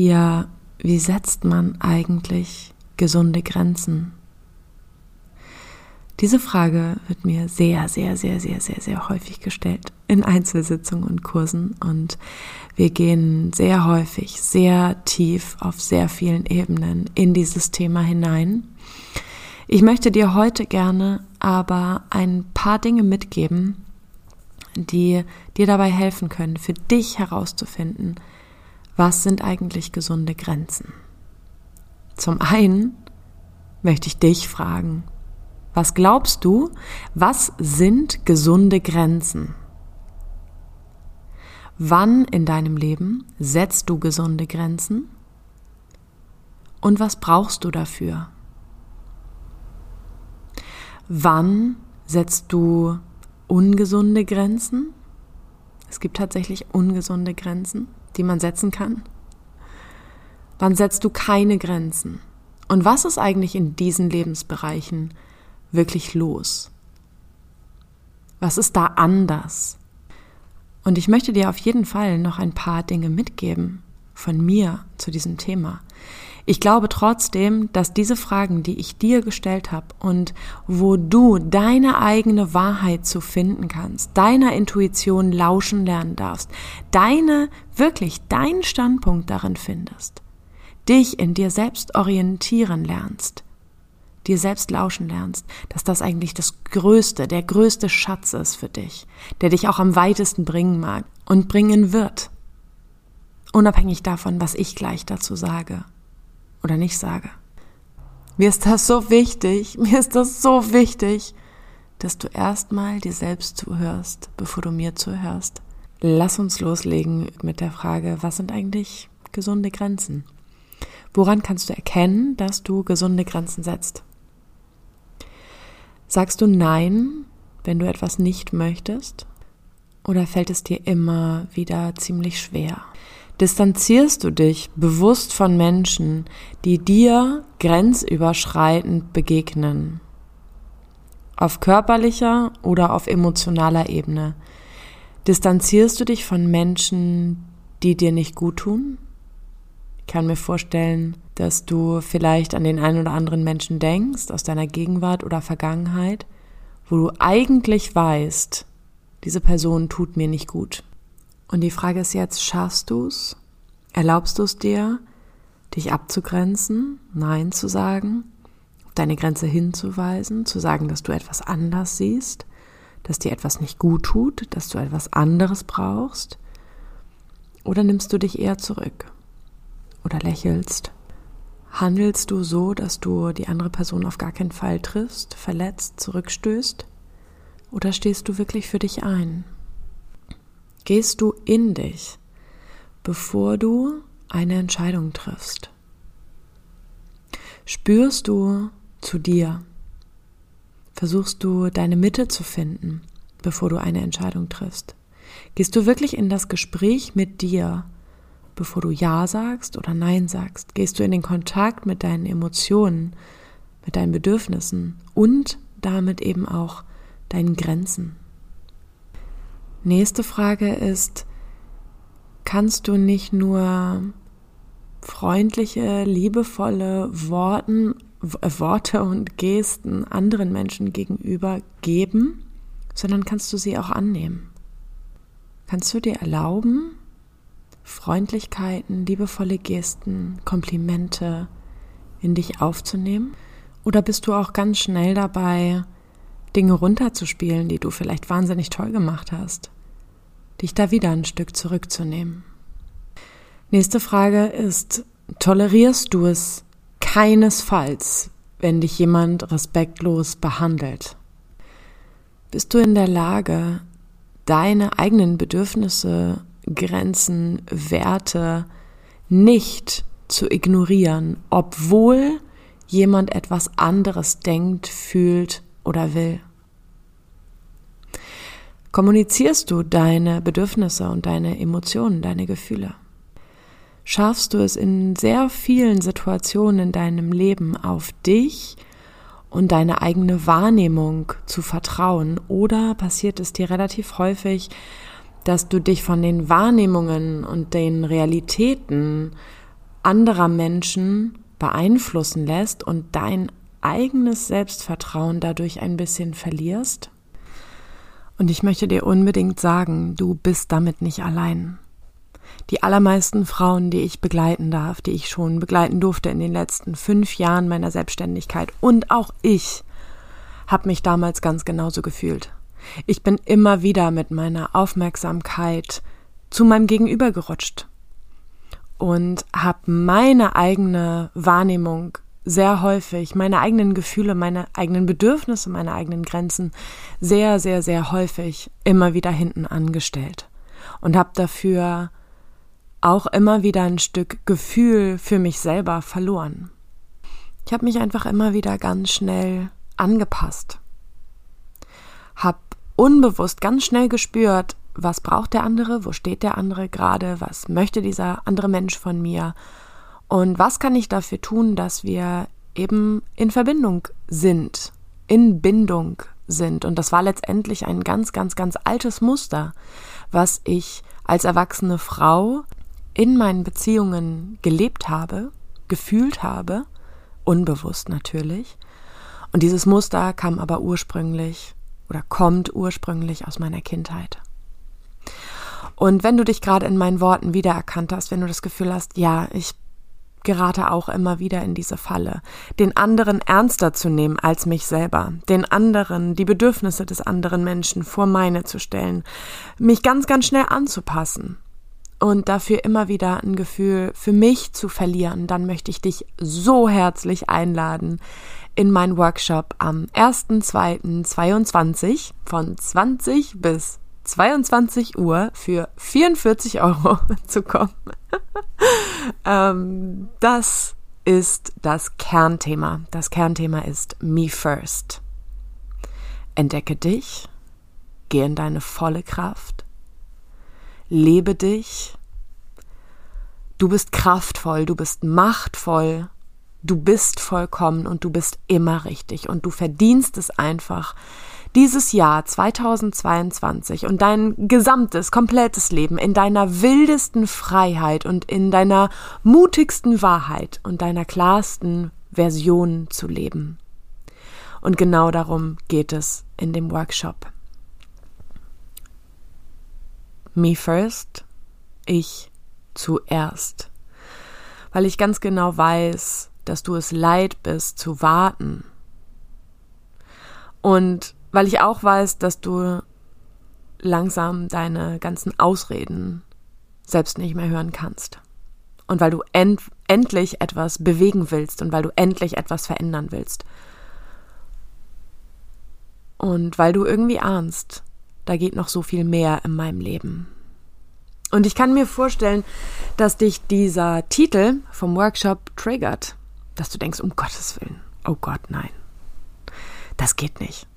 hier, wie setzt man eigentlich gesunde Grenzen? Diese Frage wird mir sehr, sehr, sehr, sehr, sehr, sehr häufig gestellt in Einzelsitzungen und Kursen und wir gehen sehr häufig, sehr tief auf sehr vielen Ebenen in dieses Thema hinein. Ich möchte dir heute gerne aber ein paar Dinge mitgeben, die dir dabei helfen können, für dich herauszufinden, was sind eigentlich gesunde Grenzen. Zum einen möchte ich dich fragen, was glaubst du, was sind gesunde Grenzen? Wann in deinem Leben setzt du gesunde Grenzen? Und was brauchst du dafür? Wann setzt du ungesunde Grenzen? Es gibt tatsächlich ungesunde Grenzen, die man setzen kann. Wann setzt du keine Grenzen? Und was ist eigentlich in diesen Lebensbereichen wirklich los? Was ist da anders? Und ich möchte dir auf jeden Fall noch ein paar Dinge mitgeben von mir zu diesem Thema. Ich glaube trotzdem, dass diese Fragen, die ich dir gestellt habe und wo du deine eigene Wahrheit zu finden kannst, deiner Intuition lauschen lernen darfst, deine, wirklich deinen Standpunkt darin findest, dich in dir selbst orientieren lernst, dir selbst lauschen lernst, dass das eigentlich das größte, der größte Schatz ist für dich, der dich auch am weitesten bringen mag und bringen wird. Unabhängig davon, was ich gleich dazu sage oder nicht sage. Mir ist das so wichtig, mir ist das so wichtig, dass du erstmal dir selbst zuhörst, bevor du mir zuhörst. Lass uns loslegen mit der Frage, was sind eigentlich gesunde Grenzen? Woran kannst du erkennen, dass du gesunde Grenzen setzt? Sagst du Nein, wenn du etwas nicht möchtest? Oder fällt es dir immer wieder ziemlich schwer? Distanzierst du dich bewusst von Menschen, die dir grenzüberschreitend begegnen? Auf körperlicher oder auf emotionaler Ebene? Distanzierst du dich von Menschen, die dir nicht gut tun? Ich kann mir vorstellen, dass du vielleicht an den einen oder anderen Menschen denkst, aus deiner Gegenwart oder Vergangenheit, wo du eigentlich weißt, diese Person tut mir nicht gut. Und die Frage ist jetzt, schaffst du es? Erlaubst du es dir, dich abzugrenzen, Nein zu sagen, deine Grenze hinzuweisen, zu sagen, dass du etwas anders siehst, dass dir etwas nicht gut tut, dass du etwas anderes brauchst? Oder nimmst du dich eher zurück oder lächelst Handelst du so, dass du die andere Person auf gar keinen Fall triffst, verletzt, zurückstößt? Oder stehst du wirklich für dich ein? Gehst du in dich, bevor du eine Entscheidung triffst? Spürst du zu dir? Versuchst du deine Mitte zu finden, bevor du eine Entscheidung triffst? Gehst du wirklich in das Gespräch mit dir bevor du Ja sagst oder Nein sagst? Gehst du in den Kontakt mit deinen Emotionen, mit deinen Bedürfnissen und damit eben auch deinen Grenzen? Nächste Frage ist, kannst du nicht nur freundliche, liebevolle Worten, Worte und Gesten anderen Menschen gegenüber geben, sondern kannst du sie auch annehmen? Kannst du dir erlauben, Freundlichkeiten, liebevolle Gesten, Komplimente in dich aufzunehmen? Oder bist du auch ganz schnell dabei, Dinge runterzuspielen, die du vielleicht wahnsinnig toll gemacht hast? Dich da wieder ein Stück zurückzunehmen. Nächste Frage ist, tolerierst du es keinesfalls, wenn dich jemand respektlos behandelt? Bist du in der Lage, deine eigenen Bedürfnisse Grenzen, Werte nicht zu ignorieren, obwohl jemand etwas anderes denkt, fühlt oder will. Kommunizierst du deine Bedürfnisse und deine Emotionen, deine Gefühle? Schaffst du es in sehr vielen Situationen in deinem Leben auf dich und deine eigene Wahrnehmung zu vertrauen? Oder passiert es dir relativ häufig, dass du dich von den Wahrnehmungen und den Realitäten anderer Menschen beeinflussen lässt und dein eigenes Selbstvertrauen dadurch ein bisschen verlierst? Und ich möchte dir unbedingt sagen, du bist damit nicht allein. Die allermeisten Frauen, die ich begleiten darf, die ich schon begleiten durfte in den letzten fünf Jahren meiner Selbstständigkeit und auch ich, habe mich damals ganz genauso gefühlt. Ich bin immer wieder mit meiner Aufmerksamkeit zu meinem Gegenüber gerutscht und habe meine eigene Wahrnehmung sehr häufig, meine eigenen Gefühle, meine eigenen Bedürfnisse, meine eigenen Grenzen sehr, sehr, sehr häufig immer wieder hinten angestellt und habe dafür auch immer wieder ein Stück Gefühl für mich selber verloren. Ich habe mich einfach immer wieder ganz schnell angepasst, habe unbewusst ganz schnell gespürt, was braucht der andere, wo steht der andere gerade, was möchte dieser andere Mensch von mir und was kann ich dafür tun, dass wir eben in Verbindung sind, in Bindung sind. Und das war letztendlich ein ganz, ganz, ganz altes Muster, was ich als erwachsene Frau in meinen Beziehungen gelebt habe, gefühlt habe, unbewusst natürlich. Und dieses Muster kam aber ursprünglich oder kommt ursprünglich aus meiner Kindheit. Und wenn du dich gerade in meinen Worten wiedererkannt hast, wenn du das Gefühl hast, ja, ich gerate auch immer wieder in diese Falle, den anderen ernster zu nehmen als mich selber, den anderen, die Bedürfnisse des anderen Menschen vor meine zu stellen, mich ganz, ganz schnell anzupassen. Und dafür immer wieder ein Gefühl für mich zu verlieren, dann möchte ich dich so herzlich einladen in meinen Workshop am 1.2.22 von 20 bis 22 Uhr für 44 Euro zu kommen. ähm, das ist das Kernthema. Das Kernthema ist Me First. Entdecke dich, geh in deine volle Kraft, lebe dich. Du bist kraftvoll, du bist machtvoll, du bist vollkommen und du bist immer richtig und du verdienst es einfach, dieses Jahr 2022 und dein gesamtes, komplettes Leben in deiner wildesten Freiheit und in deiner mutigsten Wahrheit und deiner klarsten Version zu leben. Und genau darum geht es in dem Workshop. Me first, ich zuerst. Weil ich ganz genau weiß, dass du es leid bist zu warten. Und weil ich auch weiß, dass du langsam deine ganzen Ausreden selbst nicht mehr hören kannst. Und weil du end endlich etwas bewegen willst und weil du endlich etwas verändern willst. Und weil du irgendwie ahnst, da geht noch so viel mehr in meinem Leben. Und ich kann mir vorstellen, dass dich dieser Titel vom Workshop triggert, dass du denkst, um Gottes Willen, oh Gott, nein, das geht nicht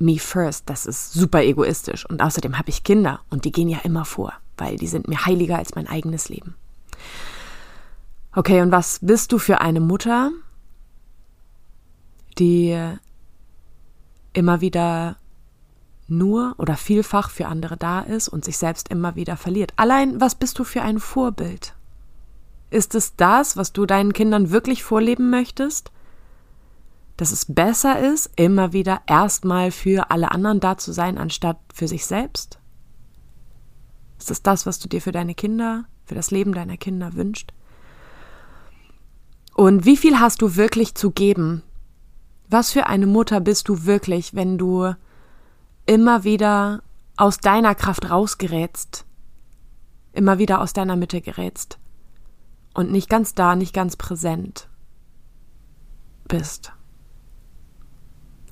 me first, das ist super egoistisch. Und außerdem habe ich Kinder und die gehen ja immer vor, weil die sind mir heiliger als mein eigenes Leben. Okay, und was bist du für eine Mutter, die immer wieder nur oder vielfach für andere da ist und sich selbst immer wieder verliert? Allein, was bist du für ein Vorbild? Ist es das, was du deinen Kindern wirklich vorleben möchtest? Dass es besser ist, immer wieder erstmal für alle anderen da zu sein, anstatt für sich selbst? Ist es das, was du dir für deine Kinder, für das Leben deiner Kinder wünscht? Und wie viel hast du wirklich zu geben? Was für eine Mutter bist du wirklich, wenn du immer wieder aus deiner Kraft rausgerätst, immer wieder aus deiner Mitte gerätst und nicht ganz da, nicht ganz präsent bist?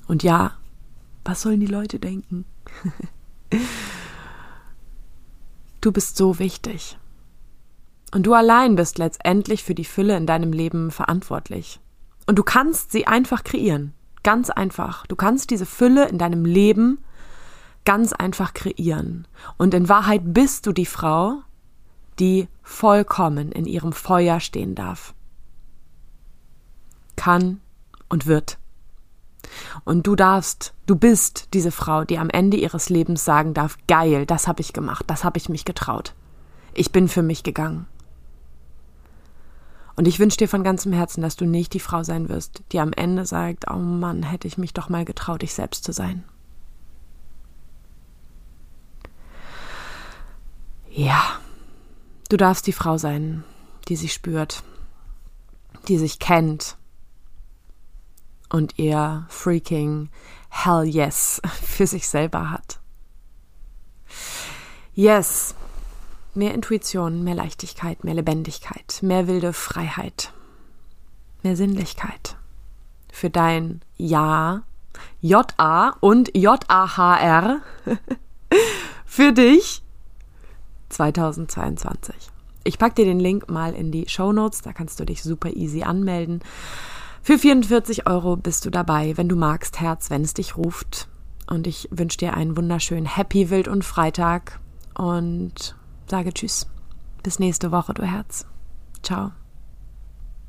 Und ja, was sollen die Leute denken? du bist so wichtig. Und du allein bist letztendlich für die Fülle in deinem Leben verantwortlich. Und du kannst sie einfach kreieren. Ganz einfach. Du kannst diese Fülle in deinem Leben ganz einfach kreieren. Und in Wahrheit bist du die Frau, die vollkommen in ihrem Feuer stehen darf. Kann und wird. Und du darfst, du bist diese Frau, die am Ende ihres Lebens sagen darf, geil, das habe ich gemacht, das habe ich mich getraut. Ich bin für mich gegangen. Und ich wünsche dir von ganzem Herzen, dass du nicht die Frau sein wirst, die am Ende sagt, oh Mann, hätte ich mich doch mal getraut, ich selbst zu sein. Ja, du darfst die Frau sein, die sich spürt, die sich kennt und ihr freaking Hell yes für sich selber hat. Yes, mehr Intuition, mehr Leichtigkeit, mehr Lebendigkeit, mehr wilde Freiheit, mehr Sinnlichkeit für dein Ja, J-A und J-A-H-R für dich 2022. Ich packe dir den Link mal in die Show Notes, da kannst du dich super easy anmelden. Für 44 Euro bist du dabei, wenn du magst, Herz, wenn es dich ruft. Und ich wünsche dir einen wunderschönen Happy Wild und Freitag und sage Tschüss. Bis nächste Woche, du Herz. Ciao.